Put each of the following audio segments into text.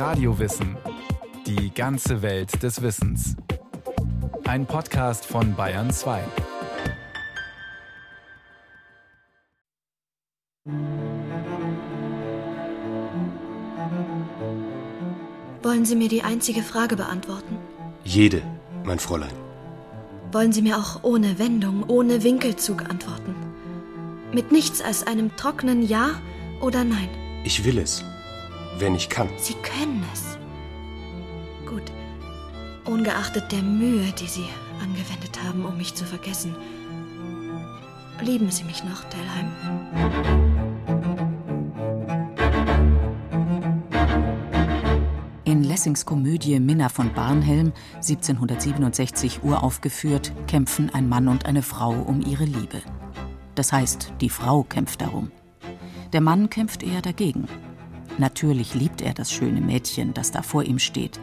Radiowissen. Die ganze Welt des Wissens. Ein Podcast von Bayern 2. Wollen Sie mir die einzige Frage beantworten? Jede, mein Fräulein. Wollen Sie mir auch ohne Wendung, ohne Winkelzug antworten? Mit nichts als einem trockenen Ja oder Nein? Ich will es, wenn ich kann. Sie können es. Gut. Ungeachtet der Mühe, die Sie angewendet haben, um mich zu vergessen. Lieben Sie mich noch, Telheim? In Lessings Komödie Minna von Barnhelm, 1767 uraufgeführt, kämpfen ein Mann und eine Frau um ihre Liebe. Das heißt, die Frau kämpft darum. Der Mann kämpft eher dagegen. Natürlich liebt er das schöne Mädchen, das da vor ihm steht.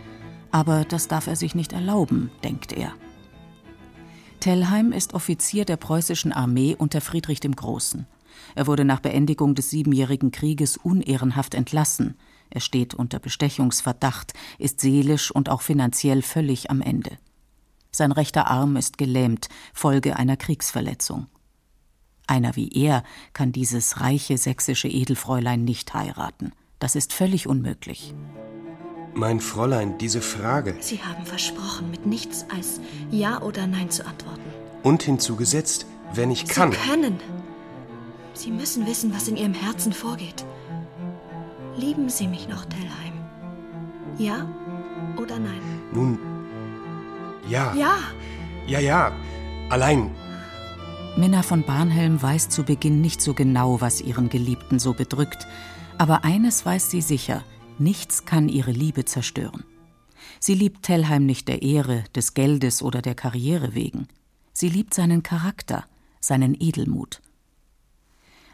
Aber das darf er sich nicht erlauben, denkt er. Tellheim ist Offizier der preußischen Armee unter Friedrich dem Großen. Er wurde nach Beendigung des Siebenjährigen Krieges unehrenhaft entlassen, er steht unter Bestechungsverdacht, ist seelisch und auch finanziell völlig am Ende. Sein rechter Arm ist gelähmt, Folge einer Kriegsverletzung. Einer wie er kann dieses reiche sächsische Edelfräulein nicht heiraten. Das ist völlig unmöglich. Mein Fräulein, diese Frage. Sie haben versprochen, mit nichts als Ja oder Nein zu antworten. Und hinzugesetzt, wenn ich kann. Sie können. Sie müssen wissen, was in Ihrem Herzen vorgeht. Lieben Sie mich noch, Tellheim? Ja oder nein? Nun, ja. Ja. Ja, ja. Allein. Minna von Barnhelm weiß zu Beginn nicht so genau, was ihren Geliebten so bedrückt. Aber eines weiß sie sicher: nichts kann ihre Liebe zerstören. Sie liebt Tellheim nicht der Ehre, des Geldes oder der Karriere wegen. Sie liebt seinen Charakter, seinen Edelmut.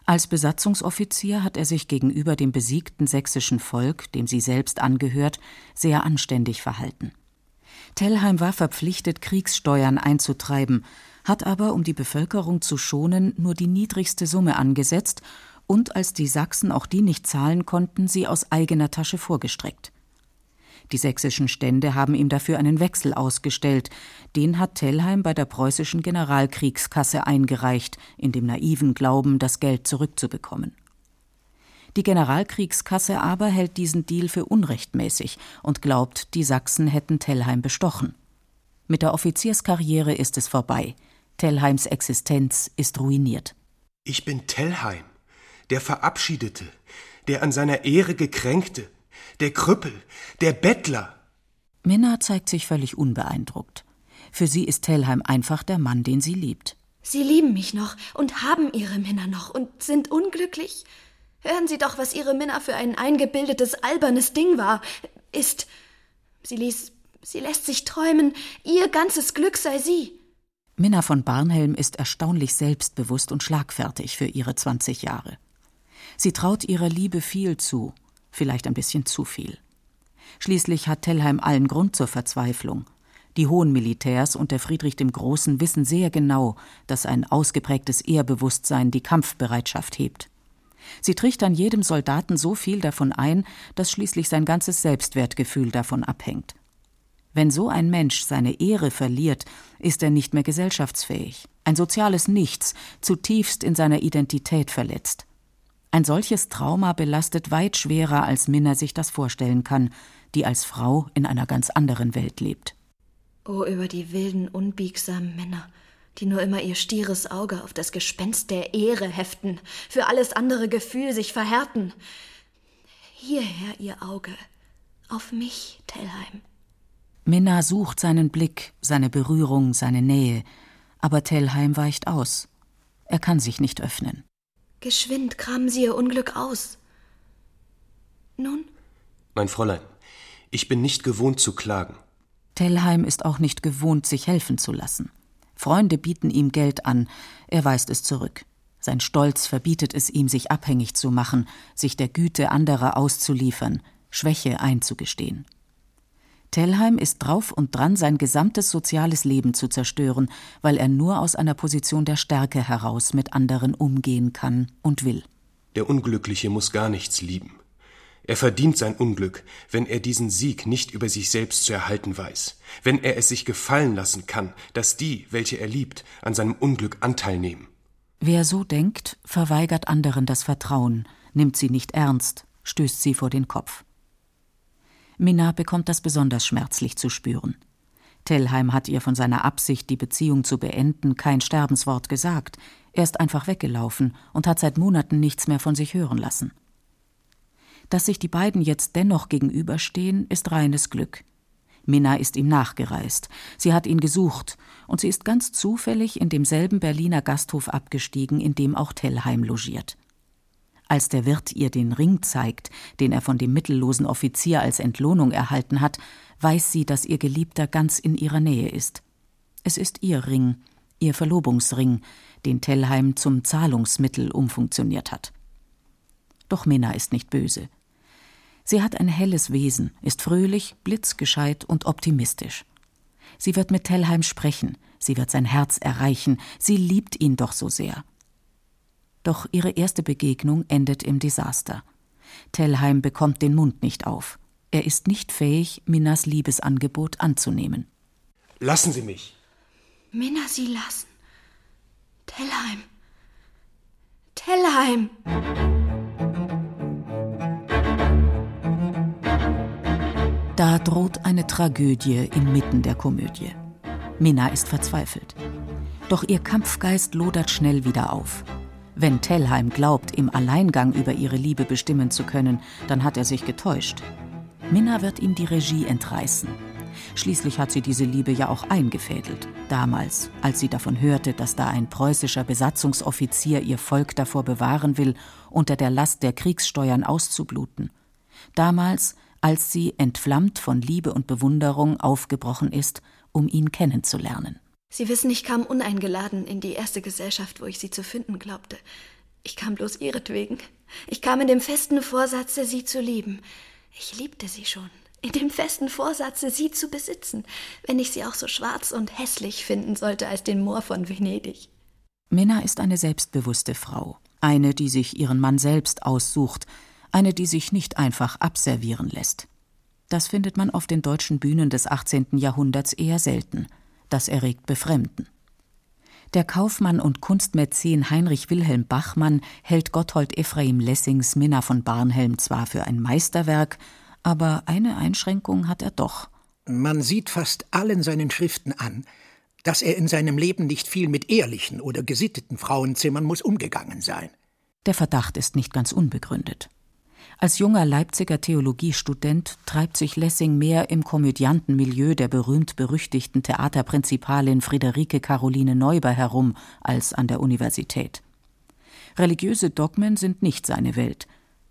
Als Besatzungsoffizier hat er sich gegenüber dem besiegten sächsischen Volk, dem sie selbst angehört, sehr anständig verhalten. Tellheim war verpflichtet, Kriegssteuern einzutreiben, hat aber, um die Bevölkerung zu schonen, nur die niedrigste Summe angesetzt und als die Sachsen auch die nicht zahlen konnten, sie aus eigener Tasche vorgestreckt. Die sächsischen Stände haben ihm dafür einen Wechsel ausgestellt. Den hat Tellheim bei der preußischen Generalkriegskasse eingereicht, in dem naiven Glauben, das Geld zurückzubekommen. Die Generalkriegskasse aber hält diesen Deal für unrechtmäßig und glaubt, die Sachsen hätten Tellheim bestochen. Mit der Offizierskarriere ist es vorbei. Tellheims Existenz ist ruiniert. Ich bin Tellheim, der Verabschiedete, der an seiner Ehre gekränkte, der Krüppel, der Bettler. Minna zeigt sich völlig unbeeindruckt. Für sie ist Tellheim einfach der Mann, den sie liebt. Sie lieben mich noch und haben ihre Männer noch und sind unglücklich. Hören Sie doch, was Ihre Minna für ein eingebildetes, albernes Ding war. Ist. Sie ließ. Sie lässt sich träumen, ihr ganzes Glück sei sie. Minna von Barnhelm ist erstaunlich selbstbewusst und schlagfertig für ihre 20 Jahre. Sie traut ihrer Liebe viel zu vielleicht ein bisschen zu viel. Schließlich hat Tellheim allen Grund zur Verzweiflung. Die hohen Militärs unter Friedrich dem Großen wissen sehr genau, dass ein ausgeprägtes Ehrbewusstsein die Kampfbereitschaft hebt. Sie trichtern jedem Soldaten so viel davon ein, dass schließlich sein ganzes Selbstwertgefühl davon abhängt. Wenn so ein Mensch seine Ehre verliert, ist er nicht mehr gesellschaftsfähig, ein soziales Nichts, zutiefst in seiner Identität verletzt. Ein solches Trauma belastet weit schwerer, als Minna sich das vorstellen kann, die als Frau in einer ganz anderen Welt lebt. Oh, über die wilden, unbiegsamen Männer, die nur immer ihr stieres Auge auf das Gespenst der Ehre heften, für alles andere Gefühl sich verhärten. Hierher ihr Auge, auf mich, Tellheim. Minna sucht seinen Blick, seine Berührung, seine Nähe, aber Tellheim weicht aus. Er kann sich nicht öffnen. Geschwind kramen Sie Ihr Unglück aus. Nun? Mein Fräulein, ich bin nicht gewohnt zu klagen. Tellheim ist auch nicht gewohnt, sich helfen zu lassen. Freunde bieten ihm Geld an, er weist es zurück. Sein Stolz verbietet es ihm, sich abhängig zu machen, sich der Güte anderer auszuliefern, Schwäche einzugestehen. Tellheim ist drauf und dran, sein gesamtes soziales Leben zu zerstören, weil er nur aus einer Position der Stärke heraus mit anderen umgehen kann und will. Der Unglückliche muss gar nichts lieben. Er verdient sein Unglück, wenn er diesen Sieg nicht über sich selbst zu erhalten weiß, wenn er es sich gefallen lassen kann, dass die, welche er liebt, an seinem Unglück Anteil nehmen. Wer so denkt, verweigert anderen das Vertrauen, nimmt sie nicht ernst, stößt sie vor den Kopf. Minna bekommt das besonders schmerzlich zu spüren. Tellheim hat ihr von seiner Absicht, die Beziehung zu beenden, kein Sterbenswort gesagt. Er ist einfach weggelaufen und hat seit Monaten nichts mehr von sich hören lassen. Dass sich die beiden jetzt dennoch gegenüberstehen, ist reines Glück. Minna ist ihm nachgereist. Sie hat ihn gesucht und sie ist ganz zufällig in demselben Berliner Gasthof abgestiegen, in dem auch Tellheim logiert. Als der Wirt ihr den Ring zeigt, den er von dem mittellosen Offizier als Entlohnung erhalten hat, weiß sie, dass ihr Geliebter ganz in ihrer Nähe ist. Es ist ihr Ring, ihr Verlobungsring, den Tellheim zum Zahlungsmittel umfunktioniert hat. Doch Minna ist nicht böse. Sie hat ein helles Wesen, ist fröhlich, blitzgescheit und optimistisch. Sie wird mit Tellheim sprechen, sie wird sein Herz erreichen, sie liebt ihn doch so sehr. Doch ihre erste Begegnung endet im Desaster. Tellheim bekommt den Mund nicht auf. Er ist nicht fähig, Minnas Liebesangebot anzunehmen. Lassen Sie mich. Minna, Sie lassen. Tellheim. Tellheim. Da droht eine Tragödie inmitten der Komödie. Minna ist verzweifelt. Doch ihr Kampfgeist lodert schnell wieder auf. Wenn Tellheim glaubt, im Alleingang über ihre Liebe bestimmen zu können, dann hat er sich getäuscht. Minna wird ihm die Regie entreißen. Schließlich hat sie diese Liebe ja auch eingefädelt. Damals, als sie davon hörte, dass da ein preußischer Besatzungsoffizier ihr Volk davor bewahren will, unter der Last der Kriegssteuern auszubluten. Damals, als sie, entflammt von Liebe und Bewunderung, aufgebrochen ist, um ihn kennenzulernen. Sie wissen, ich kam uneingeladen in die erste Gesellschaft, wo ich Sie zu finden glaubte. Ich kam bloß ihretwegen. Ich kam in dem festen Vorsatze, Sie zu lieben. Ich liebte Sie schon. In dem festen Vorsatze, Sie zu besitzen, wenn ich Sie auch so schwarz und hässlich finden sollte als den Moor von Venedig. Minna ist eine selbstbewusste Frau, eine, die sich ihren Mann selbst aussucht, eine, die sich nicht einfach abservieren lässt. Das findet man auf den deutschen Bühnen des 18. Jahrhunderts eher selten. Das erregt Befremden. Der Kaufmann und Kunstmäzen Heinrich Wilhelm Bachmann hält Gotthold Ephraim Lessings Minna von Barnhelm zwar für ein Meisterwerk, aber eine Einschränkung hat er doch. Man sieht fast allen seinen Schriften an, dass er in seinem Leben nicht viel mit ehrlichen oder gesitteten Frauenzimmern muss umgegangen sein. Der Verdacht ist nicht ganz unbegründet. Als junger Leipziger Theologiestudent treibt sich Lessing mehr im Komödiantenmilieu der berühmt-berüchtigten Theaterprinzipalin Friederike Caroline Neuber herum als an der Universität. Religiöse Dogmen sind nicht seine Welt.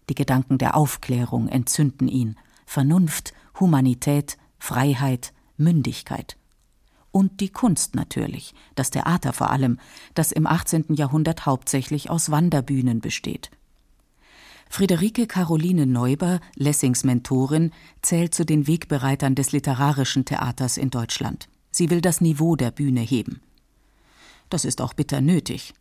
Die Gedanken der Aufklärung entzünden ihn. Vernunft, Humanität, Freiheit, Mündigkeit. Und die Kunst natürlich, das Theater vor allem, das im 18. Jahrhundert hauptsächlich aus Wanderbühnen besteht. Friederike Caroline Neuber, Lessings Mentorin, zählt zu den Wegbereitern des literarischen Theaters in Deutschland. Sie will das Niveau der Bühne heben. Das ist auch bitter nötig.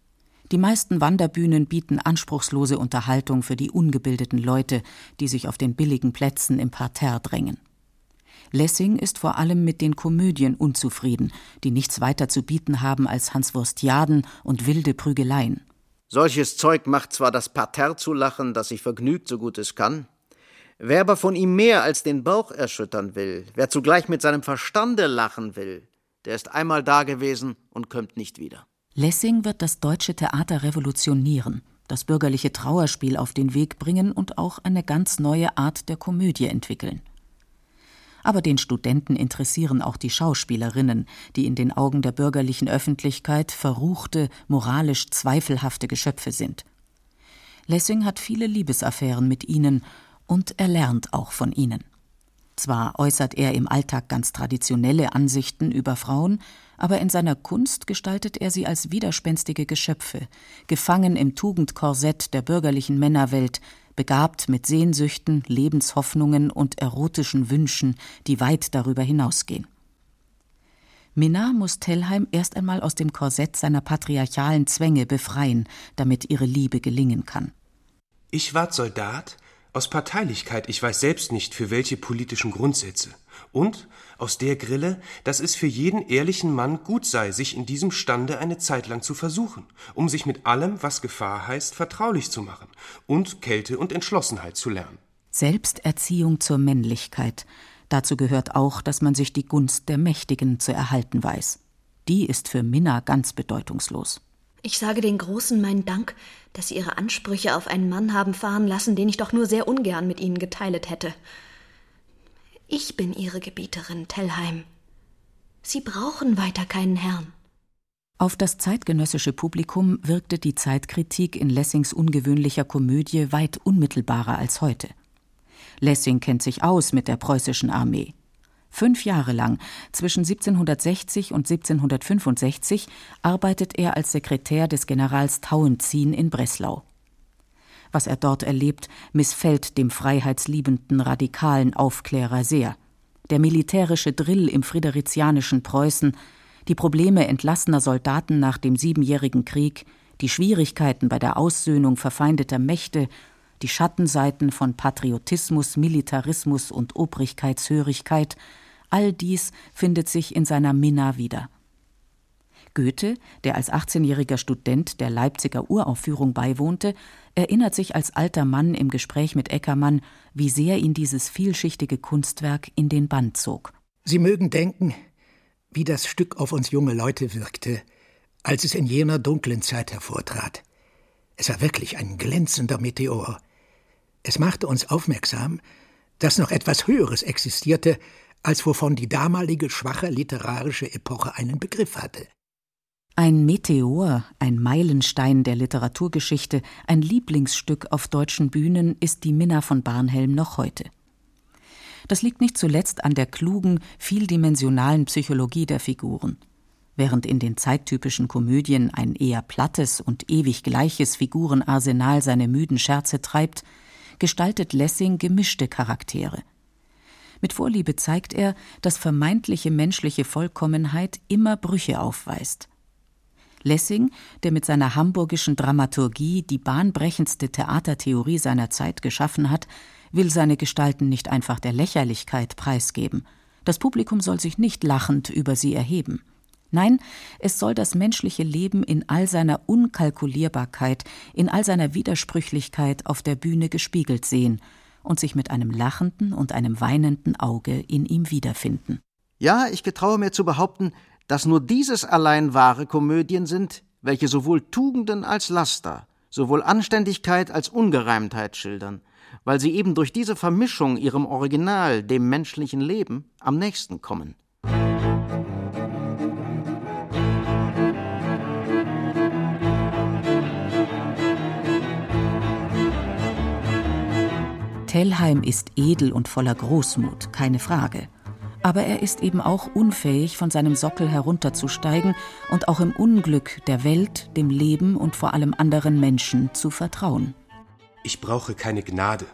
Die meisten Wanderbühnen bieten anspruchslose Unterhaltung für die ungebildeten Leute, die sich auf den billigen Plätzen im Parterre drängen. Lessing ist vor allem mit den Komödien unzufrieden, die nichts weiter zu bieten haben als Hanswurstiaden und wilde Prügeleien. Solches Zeug macht zwar das Parterre zu lachen, das sich vergnügt, so gut es kann. Wer aber von ihm mehr als den Bauch erschüttern will, wer zugleich mit seinem Verstande lachen will, der ist einmal dagewesen und kommt nicht wieder. Lessing wird das deutsche Theater revolutionieren, das bürgerliche Trauerspiel auf den Weg bringen und auch eine ganz neue Art der Komödie entwickeln. Aber den Studenten interessieren auch die Schauspielerinnen, die in den Augen der bürgerlichen Öffentlichkeit verruchte, moralisch zweifelhafte Geschöpfe sind. Lessing hat viele Liebesaffären mit ihnen und er lernt auch von ihnen. Zwar äußert er im Alltag ganz traditionelle Ansichten über Frauen, aber in seiner Kunst gestaltet er sie als widerspenstige Geschöpfe, gefangen im Tugendkorsett der bürgerlichen Männerwelt, begabt mit Sehnsüchten, Lebenshoffnungen und erotischen Wünschen, die weit darüber hinausgehen. Minna muss Tellheim erst einmal aus dem Korsett seiner patriarchalen Zwänge befreien, damit ihre Liebe gelingen kann. Ich ward Soldat, Aus Parteilichkeit, ich weiß selbst nicht, für welche politischen Grundsätze. Und aus der Grille, dass es für jeden ehrlichen Mann gut sei, sich in diesem Stande eine Zeit lang zu versuchen, um sich mit allem, was Gefahr heißt, vertraulich zu machen und Kälte und Entschlossenheit zu lernen. Selbsterziehung zur Männlichkeit. Dazu gehört auch, dass man sich die Gunst der Mächtigen zu erhalten weiß. Die ist für Minna ganz bedeutungslos. Ich sage den Großen meinen Dank, dass Sie Ihre Ansprüche auf einen Mann haben fahren lassen, den ich doch nur sehr ungern mit Ihnen geteilt hätte. Ich bin Ihre Gebieterin, Tellheim. Sie brauchen weiter keinen Herrn. Auf das zeitgenössische Publikum wirkte die Zeitkritik in Lessings ungewöhnlicher Komödie weit unmittelbarer als heute. Lessing kennt sich aus mit der preußischen Armee. Fünf Jahre lang, zwischen 1760 und 1765, arbeitet er als Sekretär des Generals Tauentzien in Breslau. Was er dort erlebt, missfällt dem freiheitsliebenden radikalen Aufklärer sehr. Der militärische Drill im friderizianischen Preußen, die Probleme entlassener Soldaten nach dem Siebenjährigen Krieg, die Schwierigkeiten bei der Aussöhnung verfeindeter Mächte, die Schattenseiten von Patriotismus, Militarismus und Obrigkeitshörigkeit, All dies findet sich in seiner Minna wieder. Goethe, der als 18-jähriger Student der Leipziger Uraufführung beiwohnte, erinnert sich als alter Mann im Gespräch mit Eckermann, wie sehr ihn dieses vielschichtige Kunstwerk in den Band zog. Sie mögen denken, wie das Stück auf uns junge Leute wirkte, als es in jener dunklen Zeit hervortrat. Es war wirklich ein glänzender Meteor. Es machte uns aufmerksam, dass noch etwas Höheres existierte als wovon die damalige schwache literarische Epoche einen Begriff hatte. Ein Meteor, ein Meilenstein der Literaturgeschichte, ein Lieblingsstück auf deutschen Bühnen ist die Minna von Barnhelm noch heute. Das liegt nicht zuletzt an der klugen, vieldimensionalen Psychologie der Figuren. Während in den zeittypischen Komödien ein eher plattes und ewig gleiches Figurenarsenal seine müden Scherze treibt, gestaltet Lessing gemischte Charaktere. Mit Vorliebe zeigt er, dass vermeintliche menschliche Vollkommenheit immer Brüche aufweist. Lessing, der mit seiner hamburgischen Dramaturgie die bahnbrechendste Theatertheorie seiner Zeit geschaffen hat, will seine Gestalten nicht einfach der Lächerlichkeit preisgeben. Das Publikum soll sich nicht lachend über sie erheben. Nein, es soll das menschliche Leben in all seiner Unkalkulierbarkeit, in all seiner Widersprüchlichkeit auf der Bühne gespiegelt sehen und sich mit einem lachenden und einem weinenden Auge in ihm wiederfinden. Ja, ich getraue mir zu behaupten, dass nur dieses allein wahre Komödien sind, welche sowohl Tugenden als Laster, sowohl Anständigkeit als Ungereimtheit schildern, weil sie eben durch diese Vermischung ihrem Original, dem menschlichen Leben, am nächsten kommen. Tellheim ist edel und voller Großmut, keine Frage. Aber er ist eben auch unfähig, von seinem Sockel herunterzusteigen und auch im Unglück der Welt, dem Leben und vor allem anderen Menschen zu vertrauen. Ich brauche keine Gnade.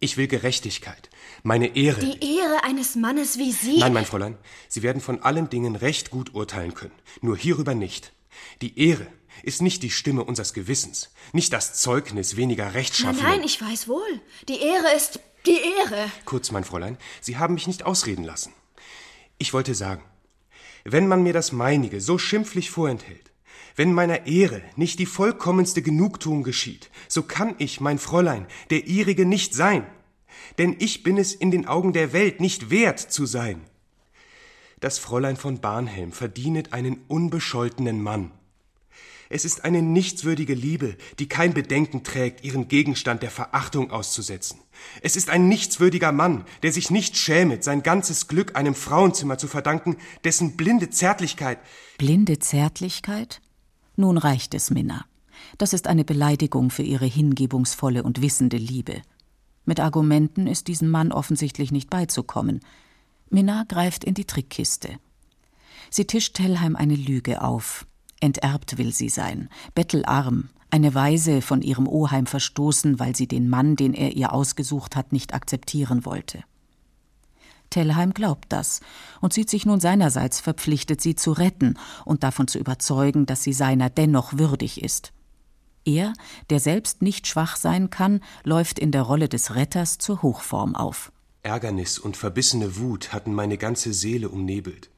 Ich will Gerechtigkeit, meine Ehre. Die Ehre eines Mannes wie Sie. Nein, mein Fräulein, Sie werden von allen Dingen recht gut urteilen können, nur hierüber nicht. Die Ehre ist nicht die Stimme unseres Gewissens, nicht das Zeugnis weniger Rechtschaffener. Nein, nein, ich weiß wohl. Die Ehre ist die Ehre. Kurz, mein Fräulein, Sie haben mich nicht ausreden lassen. Ich wollte sagen, wenn man mir das meinige so schimpflich vorenthält, wenn meiner Ehre nicht die vollkommenste Genugtuung geschieht, so kann ich, mein Fräulein, der ihrige nicht sein. Denn ich bin es in den Augen der Welt nicht wert zu sein. Das Fräulein von Barnhelm verdienet einen unbescholtenen Mann. Es ist eine nichtswürdige Liebe, die kein Bedenken trägt, ihren Gegenstand der Verachtung auszusetzen. Es ist ein nichtswürdiger Mann, der sich nicht schämet, sein ganzes Glück einem Frauenzimmer zu verdanken, dessen blinde Zärtlichkeit. Blinde Zärtlichkeit? Nun reicht es, Minna. Das ist eine Beleidigung für ihre hingebungsvolle und wissende Liebe. Mit Argumenten ist diesem Mann offensichtlich nicht beizukommen. Minna greift in die Trickkiste. Sie tischt Tellheim eine Lüge auf, Enterbt will sie sein, bettelarm, eine Weise von ihrem Oheim verstoßen, weil sie den Mann, den er ihr ausgesucht hat, nicht akzeptieren wollte. Tellheim glaubt das und sieht sich nun seinerseits verpflichtet, sie zu retten und davon zu überzeugen, dass sie seiner dennoch würdig ist. Er, der selbst nicht schwach sein kann, läuft in der Rolle des Retters zur Hochform auf. Ärgernis und verbissene Wut hatten meine ganze Seele umnebelt.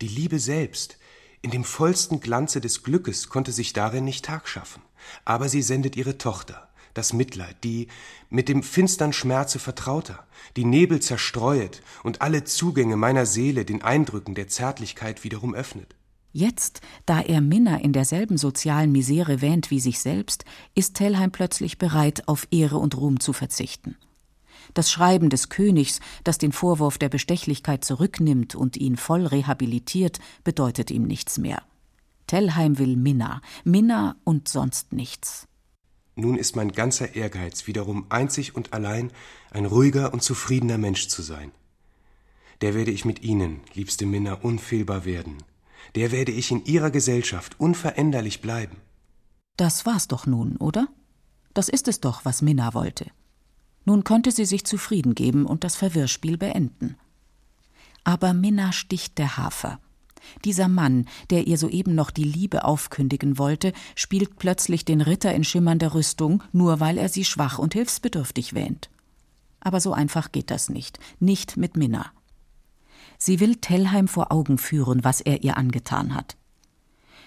Die Liebe selbst, in dem vollsten Glanze des Glückes, konnte sich darin nicht Tag schaffen. Aber sie sendet ihre Tochter, das Mitleid, die mit dem finstern Schmerze vertrauter, die Nebel zerstreuet und alle Zugänge meiner Seele den Eindrücken der Zärtlichkeit wiederum öffnet. Jetzt, da er Minna in derselben sozialen Misere wähnt wie sich selbst, ist Tellheim plötzlich bereit, auf Ehre und Ruhm zu verzichten. Das Schreiben des Königs, das den Vorwurf der Bestechlichkeit zurücknimmt und ihn voll rehabilitiert, bedeutet ihm nichts mehr. Tellheim will Minna, Minna und sonst nichts. Nun ist mein ganzer Ehrgeiz wiederum einzig und allein ein ruhiger und zufriedener Mensch zu sein. Der werde ich mit Ihnen, liebste Minna, unfehlbar werden der werde ich in ihrer Gesellschaft unveränderlich bleiben. Das war's doch nun, oder? Das ist es doch, was Minna wollte. Nun könnte sie sich zufrieden geben und das Verwirrspiel beenden. Aber Minna sticht der Hafer. Dieser Mann, der ihr soeben noch die Liebe aufkündigen wollte, spielt plötzlich den Ritter in schimmernder Rüstung, nur weil er sie schwach und hilfsbedürftig wähnt. Aber so einfach geht das nicht, nicht mit Minna. Sie will Tellheim vor Augen führen, was er ihr angetan hat.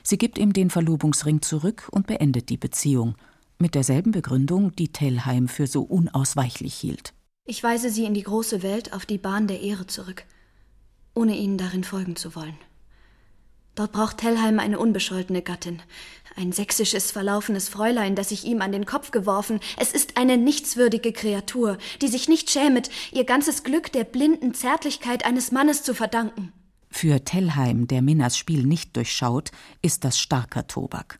Sie gibt ihm den Verlobungsring zurück und beendet die Beziehung, mit derselben Begründung, die Tellheim für so unausweichlich hielt. Ich weise Sie in die große Welt auf die Bahn der Ehre zurück, ohne Ihnen darin folgen zu wollen. Dort braucht Tellheim eine unbescholtene Gattin, ein sächsisches, verlaufenes Fräulein, das ich ihm an den Kopf geworfen. Es ist eine nichtswürdige Kreatur, die sich nicht schämet, ihr ganzes Glück der blinden Zärtlichkeit eines Mannes zu verdanken. Für Tellheim, der Minnas Spiel nicht durchschaut, ist das starker Tobak.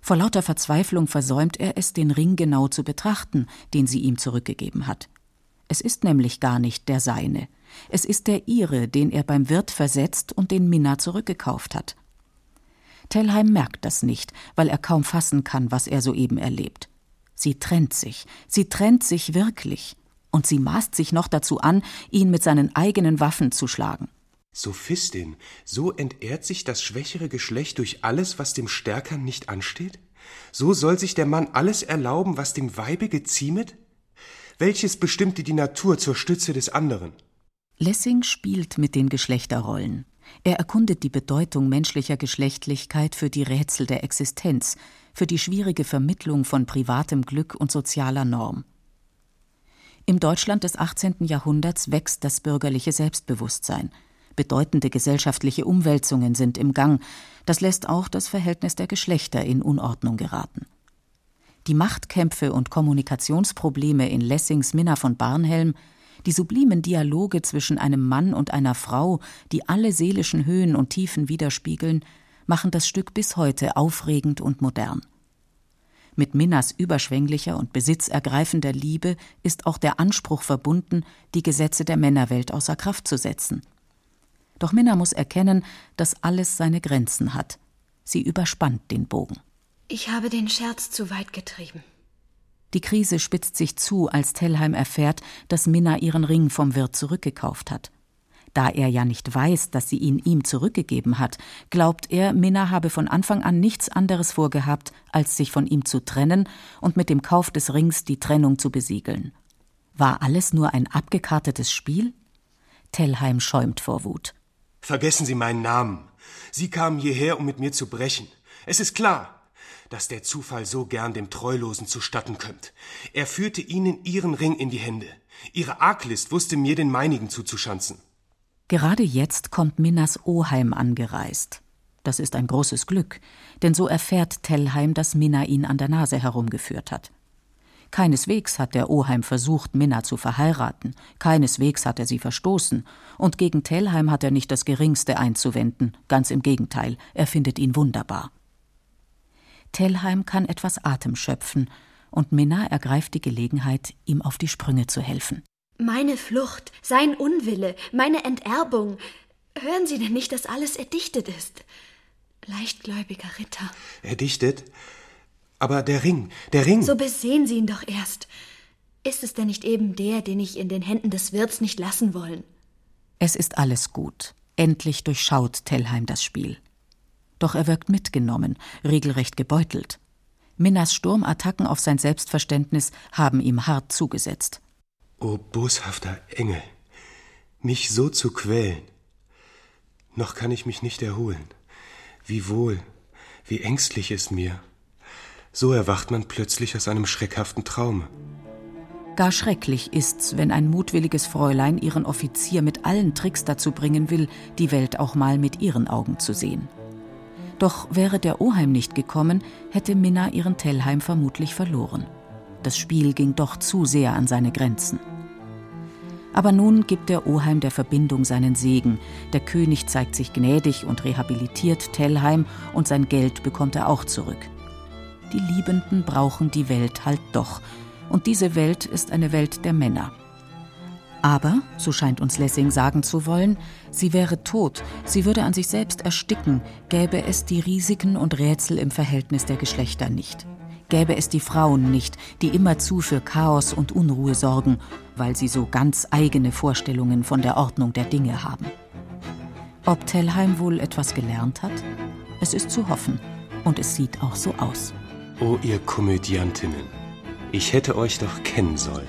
Vor lauter Verzweiflung versäumt er es, den Ring genau zu betrachten, den sie ihm zurückgegeben hat. Es ist nämlich gar nicht der seine. Es ist der ihre, den er beim Wirt versetzt und den Minna zurückgekauft hat. Tellheim merkt das nicht, weil er kaum fassen kann, was er soeben erlebt. Sie trennt sich, sie trennt sich wirklich, und sie maßt sich noch dazu an, ihn mit seinen eigenen Waffen zu schlagen. Sophistin, so entehrt sich das schwächere Geschlecht durch alles, was dem Stärkern nicht ansteht? So soll sich der Mann alles erlauben, was dem Weibe geziemet? Welches bestimmte die Natur zur Stütze des anderen? Lessing spielt mit den Geschlechterrollen. Er erkundet die Bedeutung menschlicher Geschlechtlichkeit für die Rätsel der Existenz, für die schwierige Vermittlung von privatem Glück und sozialer Norm. Im Deutschland des 18. Jahrhunderts wächst das bürgerliche Selbstbewusstsein. Bedeutende gesellschaftliche Umwälzungen sind im Gang. Das lässt auch das Verhältnis der Geschlechter in Unordnung geraten. Die Machtkämpfe und Kommunikationsprobleme in Lessings Minna von Barnhelm die sublimen Dialoge zwischen einem Mann und einer Frau, die alle seelischen Höhen und Tiefen widerspiegeln, machen das Stück bis heute aufregend und modern. Mit Minnas überschwänglicher und besitzergreifender Liebe ist auch der Anspruch verbunden, die Gesetze der Männerwelt außer Kraft zu setzen. Doch Minna muss erkennen, dass alles seine Grenzen hat. Sie überspannt den Bogen. Ich habe den Scherz zu weit getrieben. Die Krise spitzt sich zu, als Tellheim erfährt, dass Minna ihren Ring vom Wirt zurückgekauft hat. Da er ja nicht weiß, dass sie ihn ihm zurückgegeben hat, glaubt er, Minna habe von Anfang an nichts anderes vorgehabt, als sich von ihm zu trennen und mit dem Kauf des Rings die Trennung zu besiegeln. War alles nur ein abgekartetes Spiel? Tellheim schäumt vor Wut. Vergessen Sie meinen Namen. Sie kamen hierher, um mit mir zu brechen. Es ist klar, dass der Zufall so gern dem Treulosen zustatten kömmt. Er führte ihnen ihren Ring in die Hände. Ihre Arglist wusste mir den meinigen zuzuschanzen. Gerade jetzt kommt Minnas Oheim angereist. Das ist ein großes Glück, denn so erfährt Tellheim, dass Minna ihn an der Nase herumgeführt hat. Keineswegs hat der Oheim versucht, Minna zu verheiraten, keineswegs hat er sie verstoßen, und gegen Tellheim hat er nicht das geringste einzuwenden, ganz im Gegenteil, er findet ihn wunderbar. Tellheim kann etwas Atem schöpfen, und Minna ergreift die Gelegenheit, ihm auf die Sprünge zu helfen. Meine Flucht, sein Unwille, meine Enterbung. Hören Sie denn nicht, dass alles erdichtet ist? Leichtgläubiger Ritter. Erdichtet? Aber der Ring, der Ring. So besehen Sie ihn doch erst. Ist es denn nicht eben der, den ich in den Händen des Wirts nicht lassen wollen? Es ist alles gut. Endlich durchschaut Tellheim das Spiel doch er wirkt mitgenommen, regelrecht gebeutelt. Minnas Sturmattacken auf sein Selbstverständnis haben ihm hart zugesetzt. O boshafter Engel, mich so zu quälen. Noch kann ich mich nicht erholen. Wie wohl, wie ängstlich ist mir. So erwacht man plötzlich aus einem schreckhaften Traume. Gar schrecklich ist's, wenn ein mutwilliges Fräulein ihren Offizier mit allen Tricks dazu bringen will, die Welt auch mal mit ihren Augen zu sehen. Doch wäre der Oheim nicht gekommen, hätte Minna ihren Tellheim vermutlich verloren. Das Spiel ging doch zu sehr an seine Grenzen. Aber nun gibt der Oheim der Verbindung seinen Segen. Der König zeigt sich gnädig und rehabilitiert Tellheim und sein Geld bekommt er auch zurück. Die Liebenden brauchen die Welt halt doch, und diese Welt ist eine Welt der Männer. Aber, so scheint uns Lessing sagen zu wollen, sie wäre tot, sie würde an sich selbst ersticken, gäbe es die Risiken und Rätsel im Verhältnis der Geschlechter nicht. Gäbe es die Frauen nicht, die immerzu für Chaos und Unruhe sorgen, weil sie so ganz eigene Vorstellungen von der Ordnung der Dinge haben. Ob Tellheim wohl etwas gelernt hat? Es ist zu hoffen. Und es sieht auch so aus. O ihr Komödiantinnen, ich hätte euch doch kennen sollen.